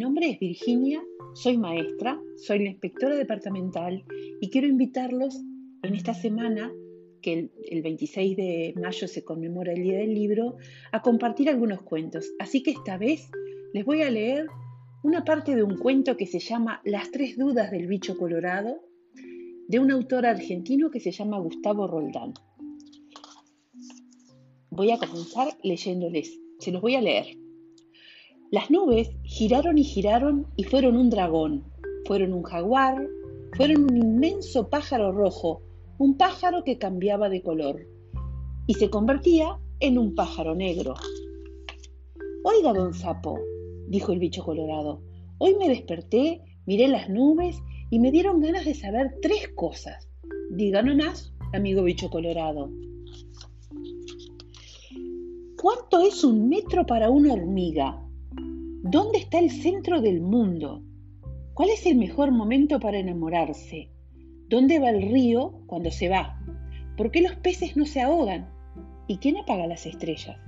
nombre es Virginia, soy maestra, soy la inspectora departamental y quiero invitarlos en esta semana, que el, 26 de mayo se conmemora el Día del Libro, a compartir algunos cuentos. Así que esta vez les voy a leer una parte de un cuento que se llama Las tres dudas del bicho colorado, de un autor argentino que se llama Gustavo Roldán. Voy a comenzar leyéndoles, se los voy a leer. Las nubes giraron y giraron y fueron un dragón, fueron un jaguar, fueron un inmenso pájaro rojo, un pájaro que cambiaba de color y se convertía en un pájaro negro. Oiga, don Sapo, dijo el bicho colorado, hoy me desperté, miré las nubes y me dieron ganas de saber tres cosas. Díganos, amigo bicho colorado. ¿Cuánto es un metro para una hormiga? ¿Dónde está el centro del mundo? ¿Cuál es el mejor momento para enamorarse? ¿Dónde va el río cuando se va? ¿Por qué los peces no se ahogan? ¿Y quién apaga las estrellas?